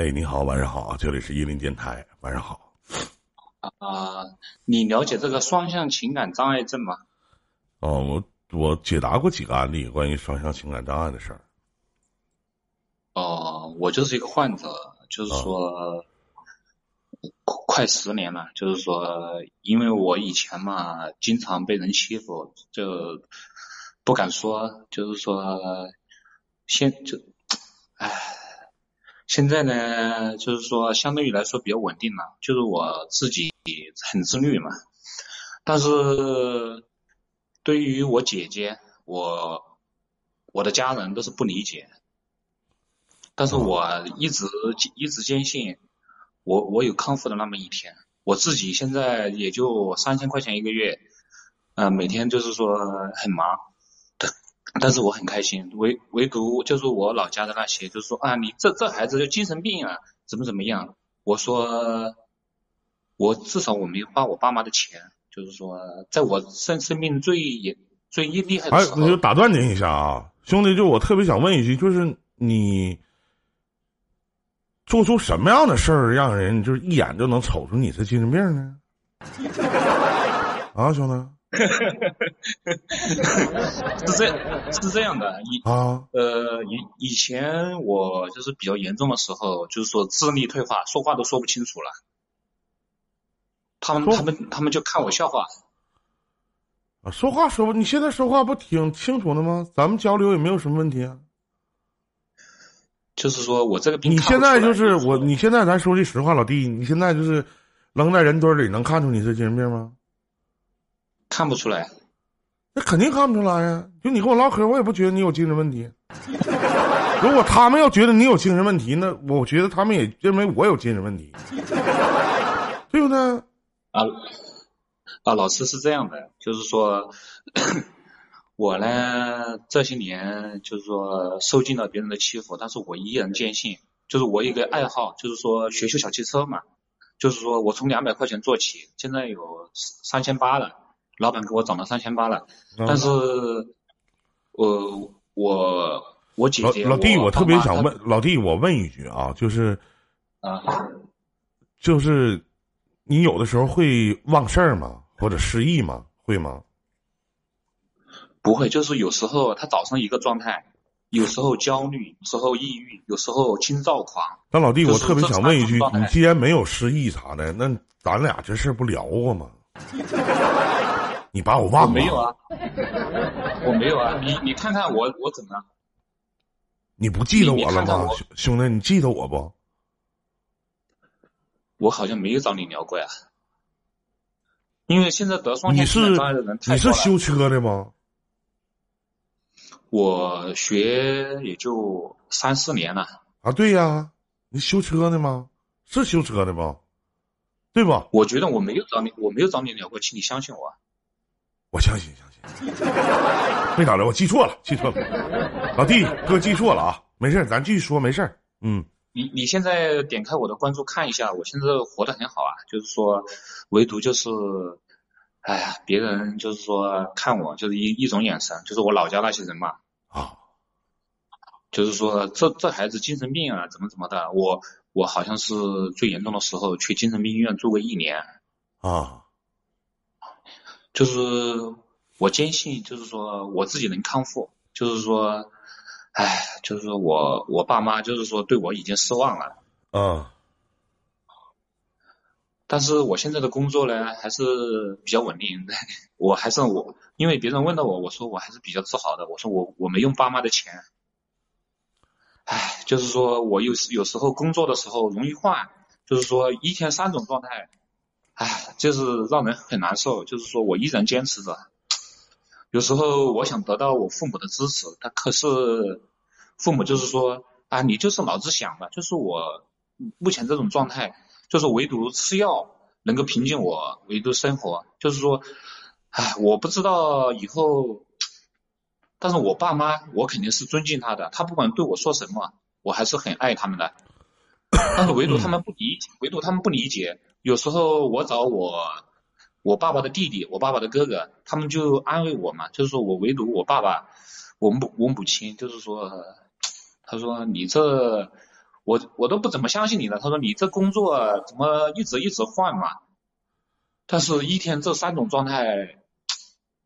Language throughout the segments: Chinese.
哎，你好，晚上好，这里是伊林电台，晚上好。啊，你了解这个双向情感障碍症吗？哦，我我解答过几个案例关于双向情感障碍的事儿。哦，我就是一个患者，就是说快十年了，就是说因为我以前嘛经常被人欺负，就不敢说，就是说先就，唉。现在呢，就是说相对于来说比较稳定了，就是我自己很自律嘛。但是对于我姐姐，我我的家人都是不理解。但是我一直一直坚信，我我有康复的那么一天。我自己现在也就三千块钱一个月，嗯，每天就是说很忙。但是我很开心，唯唯独就是我老家的那些，就是说啊，你这这孩子就精神病啊，怎么怎么样？我说，我至少我没有花我爸妈的钱，就是说，在我生生病最严最厉害的时候。哎，就打断您一下啊，兄弟，就我特别想问一句，就是你做出什么样的事儿，让人就是一眼就能瞅出你是精神病呢？啊，兄弟。是这，是这样的，以啊，呃，以以前我就是比较严重的时候，就是说智力退化，说话都说不清楚了。他们他们他们就看我笑话。啊，说话说不？你现在说话不挺清楚的吗？咱们交流也没有什么问题啊。就是说我这个病，你现在就是我，你现在咱说句实话，老弟，你现在就是扔在人堆里，能看出你是精神病吗？看不出来，那肯定看不出来呀！就你跟我唠嗑，我也不觉得你有精神问题。如果他们要觉得你有精神问题，那我觉得他们也认为我有精神问题，对不对？啊啊！老师是这样的，就是说，我呢这些年就是说受尽了别人的欺负，但是我依然坚信，就是我一个爱好，就是说学修小汽车嘛，就是说我从两百块钱做起，现在有三千八了。老板给我涨到三千八了，但是，呃，我我姐姐老弟，我特别想问老弟，我问一句啊，就是啊，就是你有的时候会忘事儿吗？或者失忆吗？会吗？不会，就是有时候他早上一个状态，有时候焦虑，有时候抑郁，有时候轻躁狂。那老弟，我特别想问一句，你既然没有失忆啥的，那咱俩这事不聊过吗？你把我忘了？没有啊，我没有啊。你你看看我我怎么了？你不记得我了吗，兄弟？你记得我不？我好像没有找你聊过呀。因为现在得双向情感的人太多了。你是修车的吗？我学也就三四年了。啊，对呀，你修车的吗？是修车的吧？对吧？我觉得我没有找你，我没有找你聊过，请你相信我。我相信，相信，没咋着，我记错了，记错了，老弟哥记错了啊，没事咱继续说，没事嗯。你你现在点开我的关注看一下，我现在活得很好啊，就是说，唯独就是，哎呀，别人就是说看我就是一一种眼神，就是我老家那些人嘛，啊，就是说这这孩子精神病啊，怎么怎么的，我我好像是最严重的时候去精神病医院住过一年，啊。就是我坚信，就是说我自己能康复。就是说，唉，就是说我我爸妈就是说对我已经失望了。嗯。但是我现在的工作呢，还是比较稳定。我还是我，因为别人问到我，我说我还是比较自豪的。我说我我没用爸妈的钱。唉，就是说我有时有时候工作的时候容易换，就是说一天三种状态。唉，就是让人很难受。就是说我依然坚持着。有时候我想得到我父母的支持，他可是父母就是说啊，你就是脑子想的。就是我目前这种状态，就是唯独吃药能够平静我，唯独生活。就是说，唉，我不知道以后，但是我爸妈我肯定是尊敬他的，他不管对我说什么，我还是很爱他们的。但是 唯独他们不理解，唯独他们不理解。有时候我找我我爸爸的弟弟，我爸爸的哥哥，他们就安慰我嘛，就是说我唯独我爸爸，我母我母亲，就是说，他说你这我我都不怎么相信你了。他说你这工作怎么一直一直换嘛？但是一天这三种状态，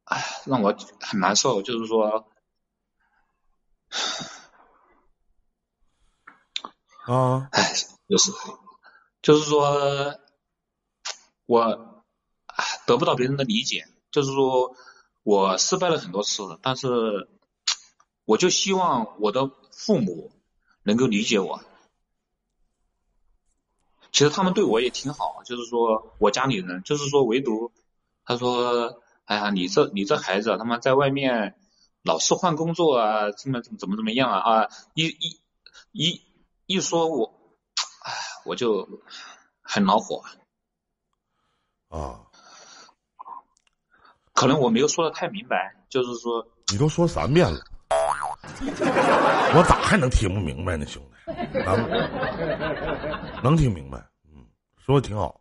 唉，让我很难受。就是说，啊，哎，就是，就是说，我得不到别人的理解。就是说我失败了很多次，但是我就希望我的父母能够理解我。其实他们对我也挺好，就是说我家里人，就是说唯独他说，哎呀，你这你这孩子他妈在外面老是换工作啊，怎么怎么怎么怎么样啊啊！一一一一说我，哎，我就很恼火啊。可能我没有说的太明白，就是说你都说三遍了，我咋还能听不明白呢，兄弟？能能听明白，嗯，说的挺好。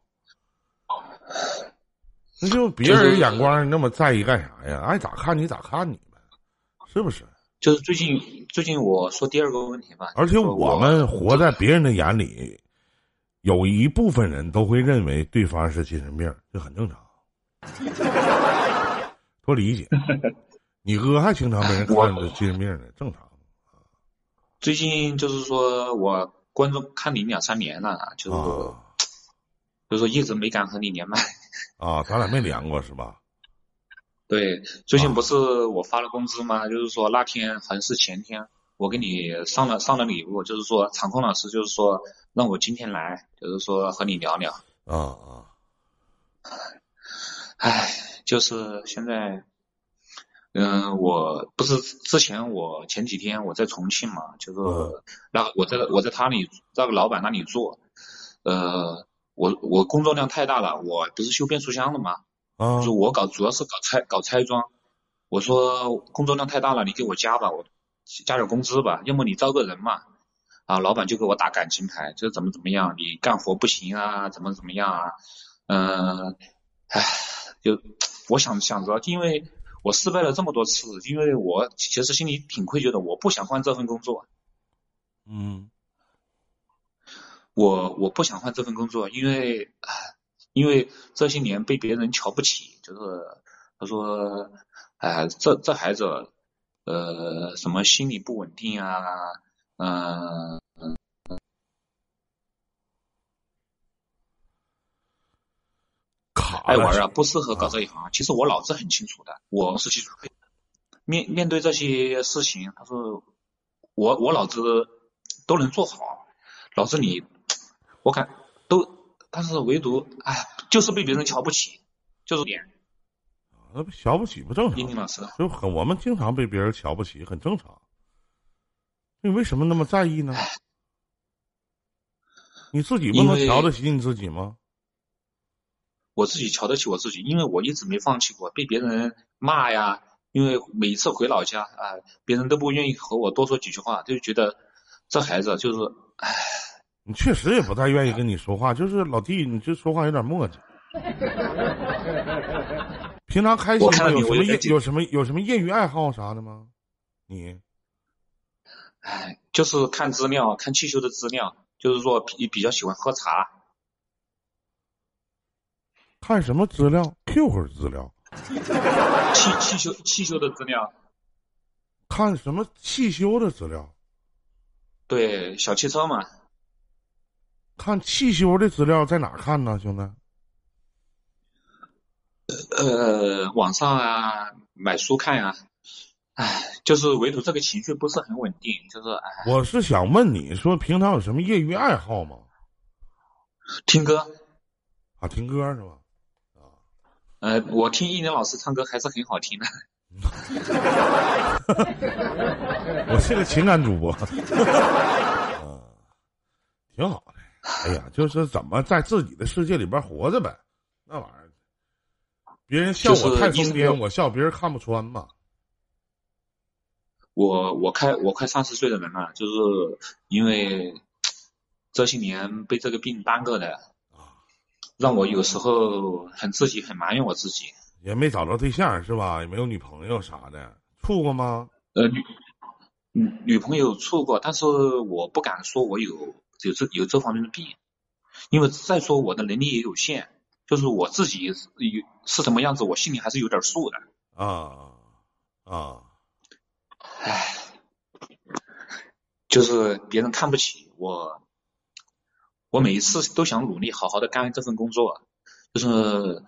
那就别人眼光那么在意干啥呀？爱咋看你咋看你呗，是不是？就是最近最近我说第二个问题吧。而且我们活在别人的眼里，有一部分人都会认为对方是精神病，这很正常。多理解，你哥还经常被人看着精神病呢，正常。最近就是说我关注看你两三年了，就是就是说一直没敢和你连麦。啊，咱俩没连过是吧？对，最近不是我发了工资吗？就是说那天好像是前天，我给你上了上了礼物，就是说场控老师就是说让我今天来，就是说和你聊聊。啊啊。唉。就是现在，嗯，我不是之前我前几天我在重庆嘛，就是那我在我在他里那个老板那里做，呃，我我工作量太大了，我不是修变速箱的嘛，啊，就我搞主要是搞拆搞拆装，我说工作量太大了，你给我加吧，我加点工资吧，要么你招个人嘛，啊，老板就给我打感情牌，就是怎么怎么样，你干活不行啊，怎么怎么样啊，嗯，唉，就。我想想着，因为我失败了这么多次，因为我其实心里挺愧疚的，我不想换这份工作。嗯，我我不想换这份工作，因为啊，因为这些年被别人瞧不起，就是他说，哎，这这孩子，呃，什么心理不稳定啊，嗯。爱玩啊，不适合搞这一行。其实我脑子很清楚的，我是技术黑。面面对这些事情，他说我我脑子都能做好，脑子里我看都，但是唯独哎，就是被别人瞧不起，就是点。那瞧不起不正常？英英老师，就很我们经常被别人瞧不起，很正常。你为什么那么在意呢？你自己不能瞧得起你自己吗？我自己瞧得起我自己，因为我一直没放弃过。被别人骂呀，因为每次回老家啊，别人都不愿意和我多说几句话，就觉得这孩子就是，唉。你确实也不太愿意跟你说话，就是老弟，你这说话有点磨叽。平常开心吗有什么业有什么有什么业余爱好啥的吗？你？哎，就是看资料，看汽修的资料，就是说比比较喜欢喝茶。看什么资料？QQ 资料？汽汽修汽修的资料？看什么汽修的资料？对，小汽车嘛。看汽修的资料在哪看呢，兄弟？呃，网上啊，买书看呀。唉，就是唯独这个情绪不是很稳定，就是唉。我是想问你说，平常有什么业余爱好吗？听歌。啊，听歌是吧？啊呃，我听一林老师唱歌还是很好听的。我是个情感主播，嗯，挺好的。哎呀，就是怎么在自己的世界里边活着呗，那玩意儿，别人笑我太疯癫，我笑别人看不穿嘛。我我开我快三十岁的人了，就是因为这些年被这个病耽搁的。让我有时候很自己，很埋怨我自己。也没找着对象是吧？也没有女朋友啥的，处过吗？呃，女女女朋友处过，但是我不敢说我有有这有这方面的病，因为再说我的能力也有限，就是我自己有是什么样子，我心里还是有点数的。啊啊，唉，就是别人看不起我，我每一次都想努力好好的干这份工作，就是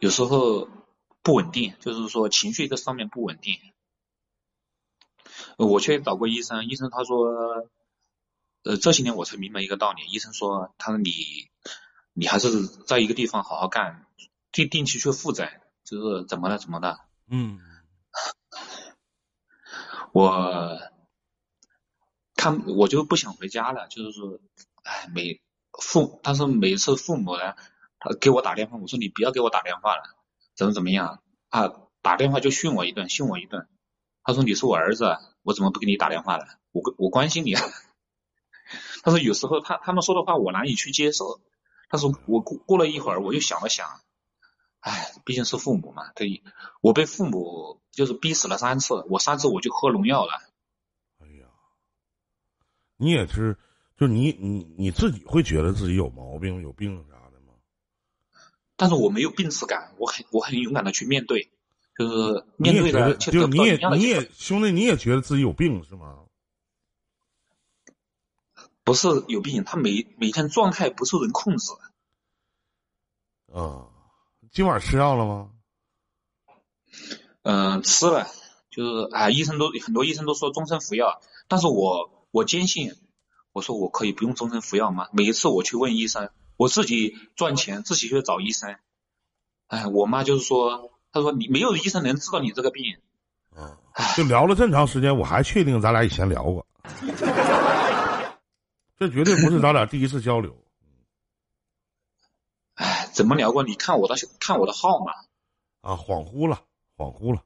有时候不稳定，就是说情绪这上面不稳定。我去找过医生，医生他说，呃，这些年我才明白一个道理。医生说，他说你，你还是在一个地方好好干，定定期去复诊，就是怎么了怎么的。嗯，我看我就不想回家了，就是说，哎，每父，但是每次父母呢，他给我打电话，我说你不要给我打电话了，怎么怎么样啊？打电话就训我一顿，训我一顿。他说你是我儿子，我怎么不给你打电话了？我我关心你。他说有时候他他们说的话我难以去接受。他说我过过了一会儿我又想了想，哎，毕竟是父母嘛，对，我被父母就是逼死了三次，我三次我就喝农药了。哎呀，你也是，就你你你自己会觉得自己有毛病有病啥的吗？但是我没有病耻感，我很我很勇敢的去面对。就是面对的，就你也你也兄弟，你也觉得自己有病是吗？不是有病，他每每天状态不受人控制。啊，今晚吃药了吗？嗯，吃了，就是啊，医生都很多医生都说终身服药，但是我我坚信，我说我可以不用终身服药吗？每一次我去问医生，我自己赚钱，自己去找医生。哎，我妈就是说。她说：“你没有医生能治到你这个病。”嗯，就聊了这么长时间，我还确定咱俩以前聊过。这绝对不是咱俩第一次交流。哎，怎么聊过？你看我的看我的号码。啊，恍惚了，恍惚了。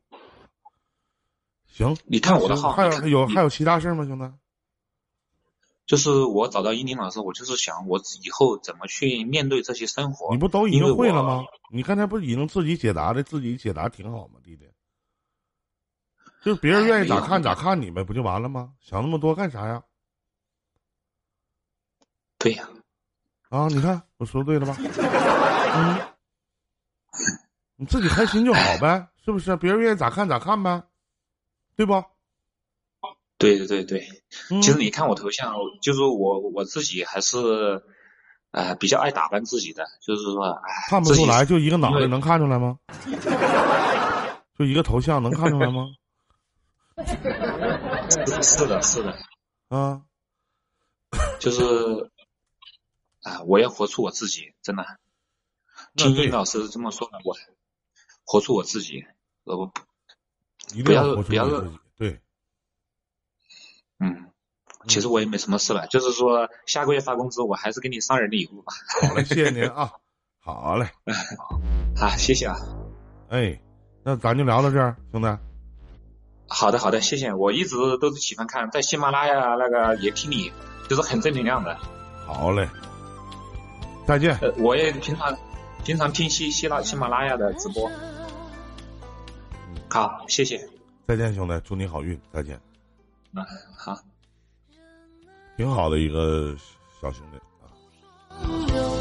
行，你看我的号。还有有还有其他事吗，兄弟？就是我找到英林老师，我就是想我以后怎么去面对这些生活。你不都已经会了吗？你刚才不已经自己解答的，自己解答挺好吗，弟弟？就是别人愿意咋看咋看你呗，不就完了吗？想那么多干啥呀？对呀。啊，你看我说对了吧？嗯，你自己开心就好呗，是不是？别人愿意咋看咋看呗，对不？对对对对，其实你看我头像，就是我我自己还是，呃，比较爱打扮自己的，就是说，哎，看不出来，就一个脑袋能看出来吗？就一个头像能看出来吗？是的，是的，啊，就是，啊，我要活出我自己，真的，听叶老师这么说的，我活出我自己，我，不，不要不要对。嗯，其实我也没什么事了，就是说下个月发工资，我还是给你上点礼物吧。好嘞，谢谢您啊，好嘞，好，谢谢啊。哎，那咱就聊到这儿，兄弟。好的，好的，谢谢。我一直都是喜欢看，在喜马拉雅那个也听你，就是很正能量的。好嘞，再见。呃，我也平常经常听喜喜拉喜马拉雅的直播。好，谢谢。再见，兄弟，祝你好运，再见。啊，好，挺好的一个小兄弟啊。